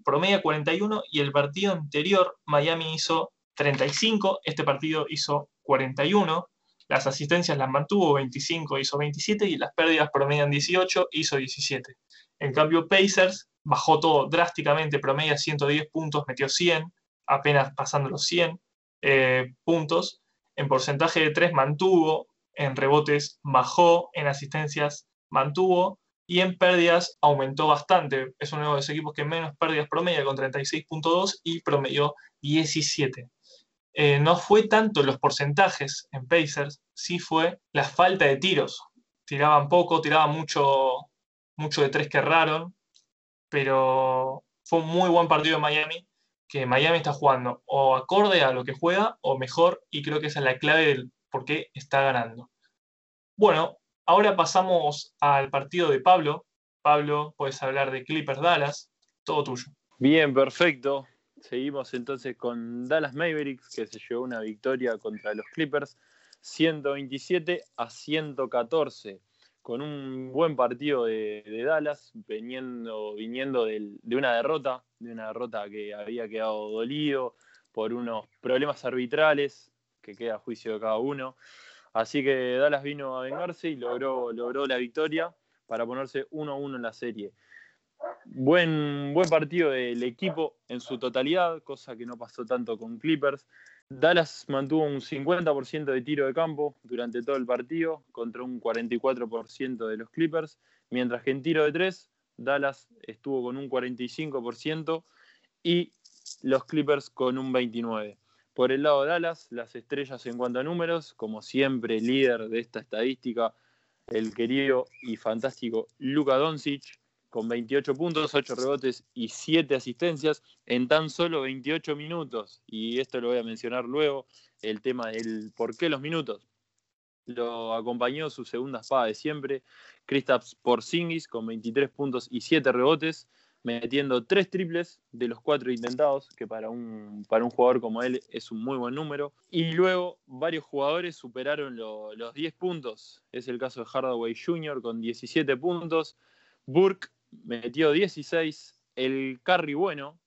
promedia 41 y el partido anterior Miami hizo 35, este partido hizo 41, las asistencias las mantuvo 25, hizo 27 y las pérdidas promedian 18, hizo 17. En cambio, Pacers bajó todo drásticamente, promedia 110 puntos, metió 100, apenas pasando los 100. eh, puntos. En porcentaje de 3 mantuvo, en rebotes bajó, en asistencias mantuvo y en pérdidas aumentó bastante. Es uno de los equipos que menos pérdidas promedia con 36.2 y promedió 17. Eh, no fue tanto los porcentajes en Pacers, sí fue la falta de tiros. Tiraban poco, tiraban mucho, mucho de tres que erraron, pero fue un muy buen partido de Miami, que Miami está jugando o acorde a lo que juega o mejor, y creo que esa es la clave del por qué está ganando. Bueno, ahora pasamos al partido de Pablo. Pablo, puedes hablar de Clippers Dallas, todo tuyo. Bien, perfecto. Seguimos entonces con Dallas Mavericks, que se llevó una victoria contra los Clippers, 127 a 114 con un buen partido de, Dallas, viniendo, viniendo de una derrota, de una derrota que había quedado dolido por unos problemas arbitrales, que queda a juicio de cada uno. Así que Dallas vino a vengarse y logró, logró la victoria para ponerse 1-1 en la serie. Buen, buen partido del equipo en su totalidad, cosa que no pasó tanto con Clippers. Dallas mantuvo un 50% de tiro de campo durante todo el partido contra un 44% de los Clippers, mientras que en tiro de tres, Dallas estuvo con un 45% y los Clippers con un 29%. Por el lado de Dallas, las estrellas en cuanto a números, como siempre líder de esta estadística, el querido y fantástico Luka Doncic, con 28 puntos, 8 rebotes y 7 asistencias en tan solo 28 minutos. Y esto lo voy a mencionar luego, el tema del por qué los minutos. Lo acompañó su segunda espada de siempre, Kristaps Porzingis, con 23 puntos y 7 rebotes, metiendo 3 triples de los 4 intentados, que para un, para un jugador como él es un muy buen número. Y luego varios jugadores superaron los 10 puntos. Es el caso de Hardaway Jr. con 17 puntos, Burke metió 16, el Curry bueno,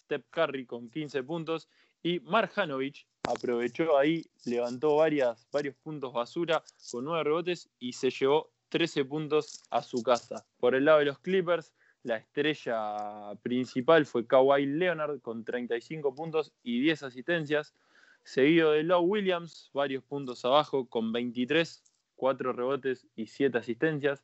Step Curry con 15 puntos y Marjanovic aprovechó ahí, levantó varias, varios puntos basura con 9 rebotes y se llevó 13 puntos a su casa. Por el lado de los Clippers, la estrella principal fue Kawhi Leonard con 35 puntos y 10 asistencias, seguido de Low Williams, varios puntos abajo con 23, 4 rebotes y 7 asistencias.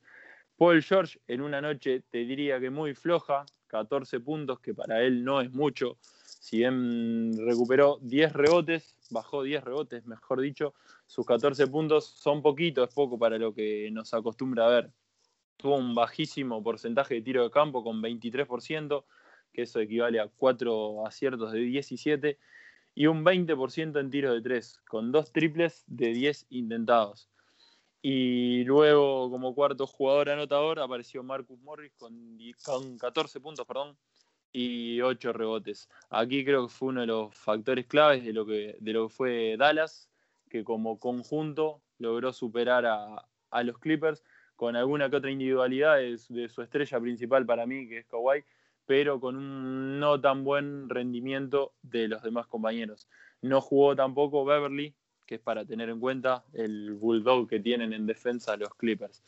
Paul George en una noche te diría que muy floja, 14 puntos, que para él no es mucho. Si bien recuperó 10 rebotes, bajó 10 rebotes, mejor dicho, sus 14 puntos son poquitos, es poco para lo que nos acostumbra a ver. Tuvo un bajísimo porcentaje de tiro de campo con 23%, que eso equivale a 4 aciertos de 17, y un 20% en tiro de 3, con dos triples de 10 intentados. Y luego, como cuarto jugador anotador, apareció Marcus Morris con, 14 puntos perdón, y 8 rebotes. Aquí creo que fue uno de los factores claves de lo que, de lo que fue Dallas, que como conjunto logró superar a, a los Clippers con alguna que otra individualidad de, de, su estrella principal para mí, que es Kawhi, pero con un no tan buen rendimiento de los demás compañeros. No jugó tampoco Beverly, que es para tener en cuenta el bulldog que tienen en defensa los Clippers.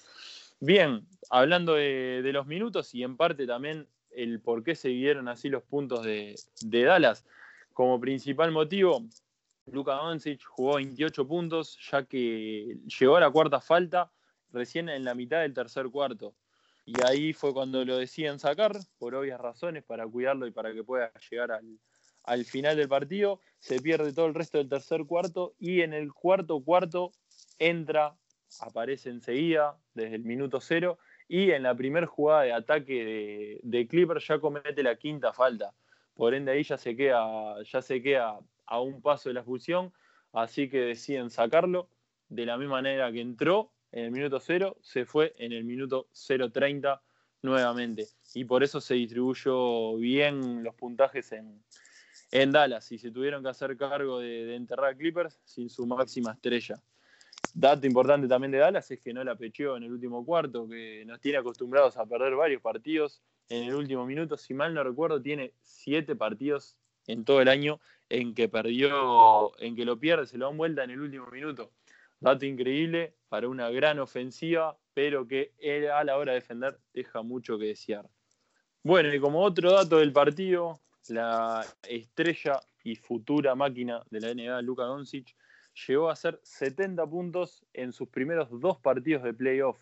Bien, hablando de, los minutos y en parte también el por qué se dividieron así los puntos de, Dallas. Como principal motivo, Luka Doncic jugó 28 puntos, ya que llegó a la cuarta falta recién en la mitad del tercer cuarto. Y ahí fue cuando lo decían sacar, por obvias razones, para cuidarlo y para que pueda llegar al, al final del partido, se pierde todo el resto del tercer cuarto y en el cuarto cuarto entra, aparece enseguida desde el minuto cero y en la primera jugada de ataque de, de Clipper ya comete la quinta falta. Por ende ahí ya se queda, ya se queda a un paso de la expulsión, así que deciden sacarlo de la misma manera que entró en el minuto cero, se fue en el minuto 0.30 nuevamente. Y por eso se distribuyó bien los puntajes en, en Dallas y se tuvieron que hacer cargo de, enterrar a Clippers sin su máxima estrella. Dato importante también de Dallas es que no la pecheó en el último cuarto, que nos tiene acostumbrados a perder varios partidos en el último minuto. Si mal no recuerdo, tiene siete partidos en todo el año en que perdió, en que lo pierde, se lo dan vuelta en el último minuto. Dato increíble para una gran ofensiva, pero que a la hora de defender deja mucho que desear. Bueno, y como otro dato del partido, la estrella y futura máquina de la NBA, Luka Doncic, llegó a hacer 70 puntos en sus primeros dos partidos de playoff.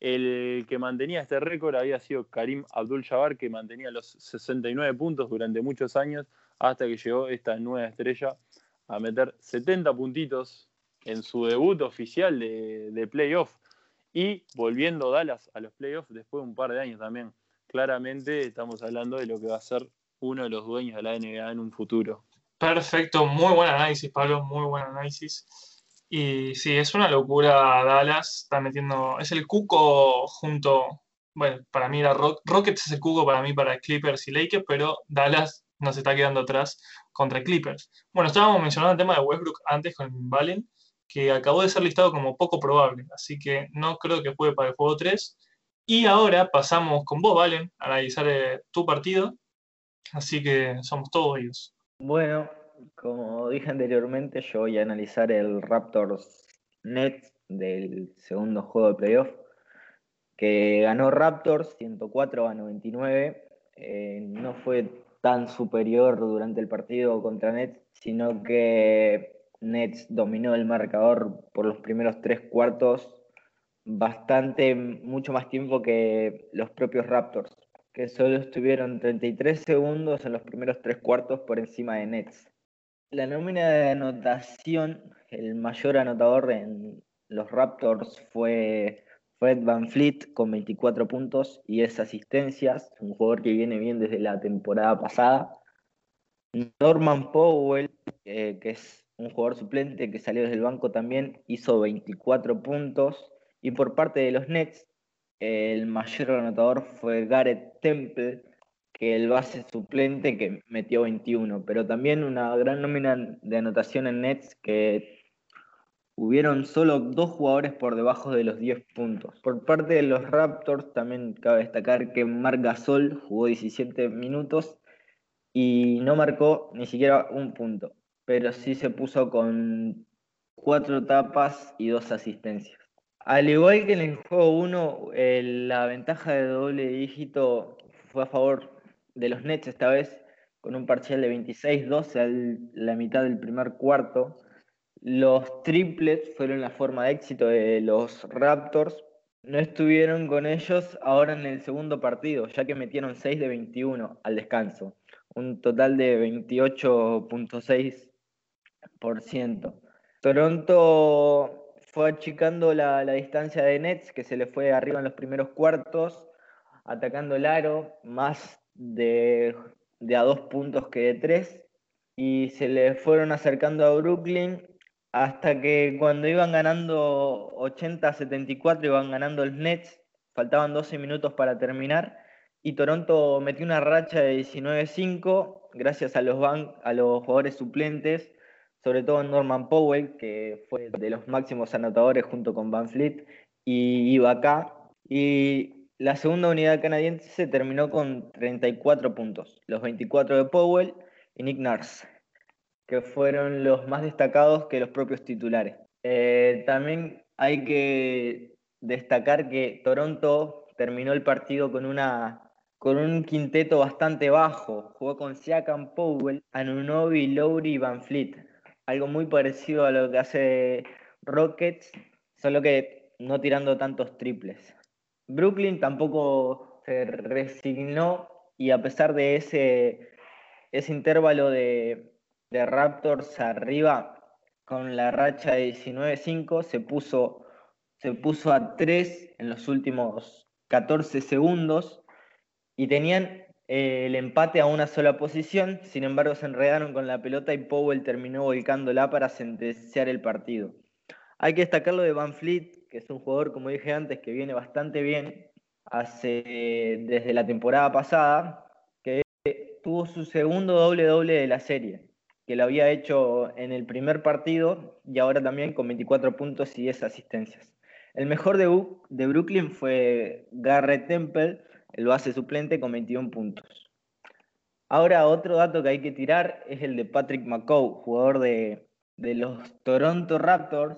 El que mantenía este récord había sido Karim Abdul-Jabbar, que mantenía los 69 puntos durante muchos años, hasta que llegó esta nueva estrella a meter 70 puntitos en su debut oficial de, de playoff. Y volviendo Dallas a los playoffs después de un par de años también. Claramente estamos hablando de lo que va a ser uno de los dueños de la NBA en un futuro. Perfecto, muy buen análisis, Pablo, muy buen análisis. Y sí, es una locura Dallas, está metiendo, es el cuco junto, bueno, para mí era Rockets es el cuco para mí para Clippers y Lakers, pero Dallas nos está quedando atrás contra Clippers. Bueno, estábamos mencionando el tema de Westbrook antes con Valen, que acabó de ser listado como poco probable, así que no creo que juegue para el juego 3. Y ahora pasamos con vos, Valen, a analizar eh, tu partido, así que somos todos ellos. Bueno, como dije anteriormente, yo voy a analizar el Raptors Nets del segundo juego de playoff, que ganó Raptors 104 a 99. Eh, no fue tan superior durante el partido contra Nets, sino que Nets dominó el marcador por los primeros tres cuartos bastante, mucho más tiempo que los propios Raptors que solo estuvieron 33 segundos en los primeros tres cuartos por encima de Nets. La nómina de anotación, el mayor anotador en los Raptors fue Fred Van Fleet con 24 puntos y 10 asistencias, un jugador que viene bien desde la temporada pasada. Norman Powell, eh, que es un jugador suplente que salió desde el banco también, hizo 24 puntos. Y por parte de los Nets, el mayor anotador fue Gareth Temple, que el base suplente que metió 21, pero también una gran nómina de anotación en Nets que hubieron solo dos jugadores por debajo de los 10 puntos. Por parte de los Raptors también cabe destacar que Marc Gasol jugó 17 minutos y no marcó ni siquiera un punto, pero sí se puso con cuatro tapas y dos asistencias. Al igual que en el juego 1, la ventaja de doble dígito fue a favor de los Nets esta vez, con un parcial de 26-12 a la mitad del primer cuarto. Los triples fueron la forma de éxito de los Raptors. No estuvieron con ellos ahora en el segundo partido, ya que metieron 6 de 21 al descanso, un total de 28.6%. Toronto fue achicando la, distancia de Nets, que se le fue arriba en los primeros cuartos, atacando el aro, más de, a dos puntos que de tres, y se le fueron acercando a Brooklyn hasta que cuando iban ganando 80-74, iban ganando el Nets, faltaban 12 minutos para terminar, y Toronto metió una racha de 19-5 gracias a los, a los jugadores suplentes sobre todo Norman Powell, que fue de los máximos anotadores junto con Van Fleet y Ibaka. Y la segunda unidad canadiense se terminó con 34 puntos, los 24 de Powell y Nick Nurse, que fueron los más destacados que los propios titulares. Eh, también hay que destacar que Toronto terminó el partido con una con un quinteto bastante bajo. Jugó con Siakam, Powell, Anunobi, Lowry y Van Fleet algo muy parecido a lo que hace Rockets, solo que no tirando tantos triples. Brooklyn tampoco se resignó y a pesar de ese, ese intervalo de, Raptors arriba con la racha de 19-5, se puso, se puso a 3 en los últimos 14 segundos y tenían el empate a una sola posición, sin embargo se enredaron con la pelota y Powell terminó volcándola para sentenciar el partido. Hay que destacar lo de Van Fleet, que es un jugador, como dije antes, que viene bastante bien hace, desde la temporada pasada, que tuvo su segundo doble-doble de la serie, que lo había hecho en el primer partido y ahora también con 24 puntos y 10 asistencias. El mejor de, de Brooklyn fue Garrett Temple, el base suplente con 21 puntos. Ahora otro dato que hay que tirar es el de Patrick McCow, jugador de, los Toronto Raptors,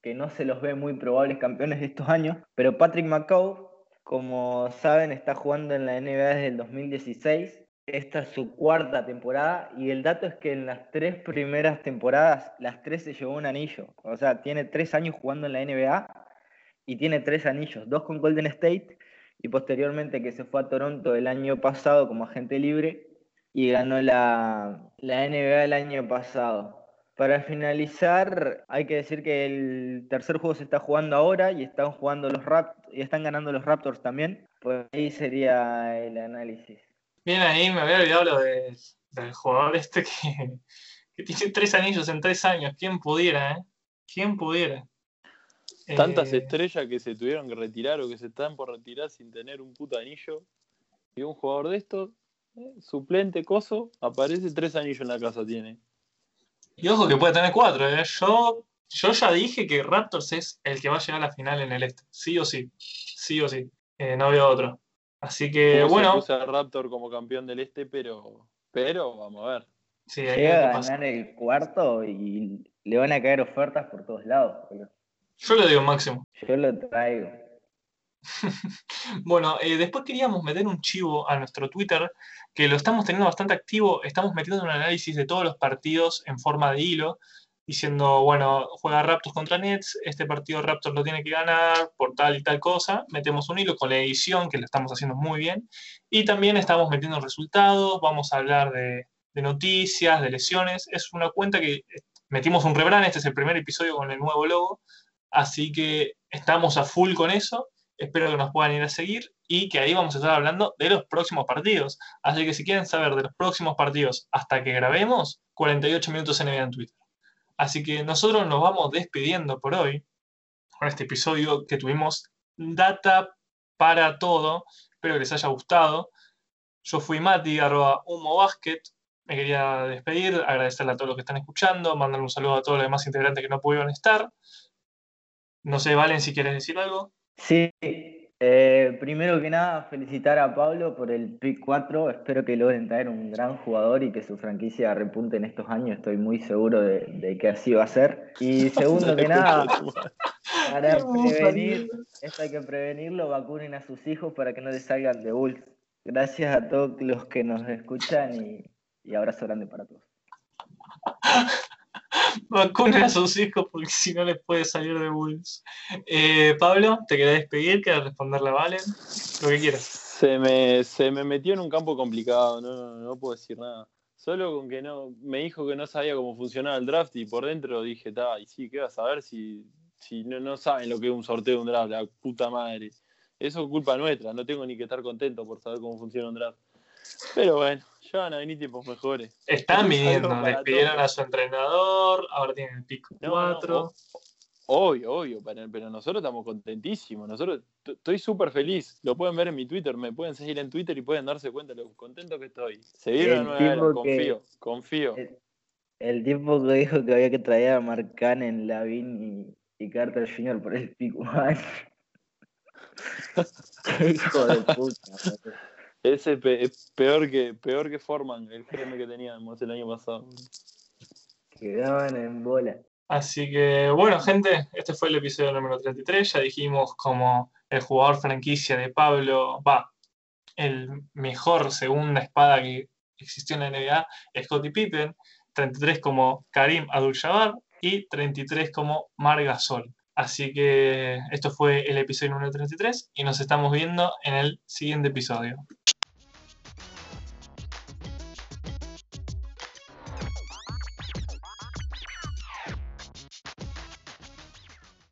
que no se los ve muy probables campeones de estos años, pero Patrick McCow, como saben, está jugando en la NBA desde el 2016 esta es su cuarta temporada y el dato es que en las tres primeras temporadas, las tres se llevó un anillo. O sea, tiene tres años jugando en la NBA y tiene tres anillos, dos con Golden State y posteriormente que se fue a Toronto el año pasado como agente libre y ganó la, la NBA el año pasado. Para finalizar, hay que decir que el tercer juego se está jugando ahora y están jugando los Raptors y están ganando los Raptors también. Pues ahí sería el análisis. Bien, ahí me había olvidado lo del jugador este que, que, tiene tres anillos en tres años. ¿Quién pudiera, eh? ¿Quién pudiera? Tantas eh, estrellas que se tuvieron que retirar o que se están por retirar sin tener un puto anillo. Y un jugador de estos, eh, suplente, coso, aparece tres anillos en la casa, tiene. Y ojo que puede tener cuatro, ¿eh? Yo, yo ya dije que Raptors es el que va a llegar a la final en el este. Sí o sí. Sí o sí. Eh, no veo otro. Así que bueno. Se puso Raptor como campeón del este, pero, pero vamos a ver. Sí, Llega a ganar el cuarto y le van a caer ofertas por todos lados. Yo lo digo máximo. Yo lo traigo. bueno, eh, después queríamos meter un chivo a nuestro Twitter, que lo estamos teniendo bastante activo. Estamos metiendo un análisis de todos los partidos en forma de hilo, diciendo, bueno, juega Raptors contra Nets, este partido Raptors lo tiene que ganar por tal y tal cosa. Metemos un hilo con la edición, que lo estamos haciendo muy bien. Y también estamos metiendo resultados, vamos a hablar de, de noticias, de lesiones. Es una cuenta que metimos un rebrand, este es el primer episodio con el nuevo logo. Así que estamos a full con eso. Espero que nos puedan ir a seguir y que ahí vamos a estar hablando de los próximos partidos. Así que si quieren saber de los próximos partidos hasta que grabemos, 48 minutos NBA en Twitter. Así que nosotros nos vamos despidiendo por hoy con este episodio que tuvimos data para todo. Espero que les haya gustado. Yo fui Mati, arroba Humo Basket. Me quería despedir, agradecerle a todos los que están escuchando, mandarle un saludo a todos los demás integrantes que no pudieron estar. No sé, Valen, si quieres decir algo. Sí, eh, primero que nada, felicitar a Pablo por el pick 4. Espero que logren traer un gran jugador y que su franquicia repunte en estos años. Estoy muy seguro de, que así va a ser. Y segundo que nada, para prevenir, esto hay que prevenirlo, vacunen a sus hijos para que no les salgan de Bulls. Gracias a todos los que nos escuchan y, y abrazo grande para todos. Vacunen a sus hijos porque si no les puede salir de Bulls. Eh, Pablo, ¿te querés despedir? ¿Querés responderle a Valen? Lo que quieras. Se me, se me metió en un campo complicado, no, no, puedo decir nada. Solo con que no, me dijo que no sabía cómo funcionaba el draft y por dentro dije, ta, y sí, ¿qué vas a saber si, si no, no saben lo que es un sorteo de un draft? La puta madre. Eso es culpa nuestra, no tengo ni que estar contento por saber cómo funciona un draft. Pero bueno, ya van a venir tiempos mejores. Están viniendo, despidieron a su entrenador, ahora tienen el pico 4. obvio, obvio, pero nosotros estamos contentísimos. Nosotros estoy súper feliz. Lo pueden ver en mi Twitter, me pueden seguir en Twitter y pueden darse cuenta de lo contento que estoy. Seguir una nueva confío, confío. El, tiempo que dijo que había que traer a Marcan en Lavin y, y, Carter Jr. por el pico 1. hijo de puta. Ese es peor que, peor que Forman, el GM que teníamos el año pasado. Quedaban en bola. Así que, bueno, gente, este fue el episodio número 33. Ya dijimos como el jugador franquicia de Pablo, va, el mejor segunda espada que existió en la NBA, Scottie Pippen. 33 como Karim Abdul-Jabbar y 33 como Margasol. Así que esto fue el episodio número 33 y nos estamos viendo en el siguiente episodio.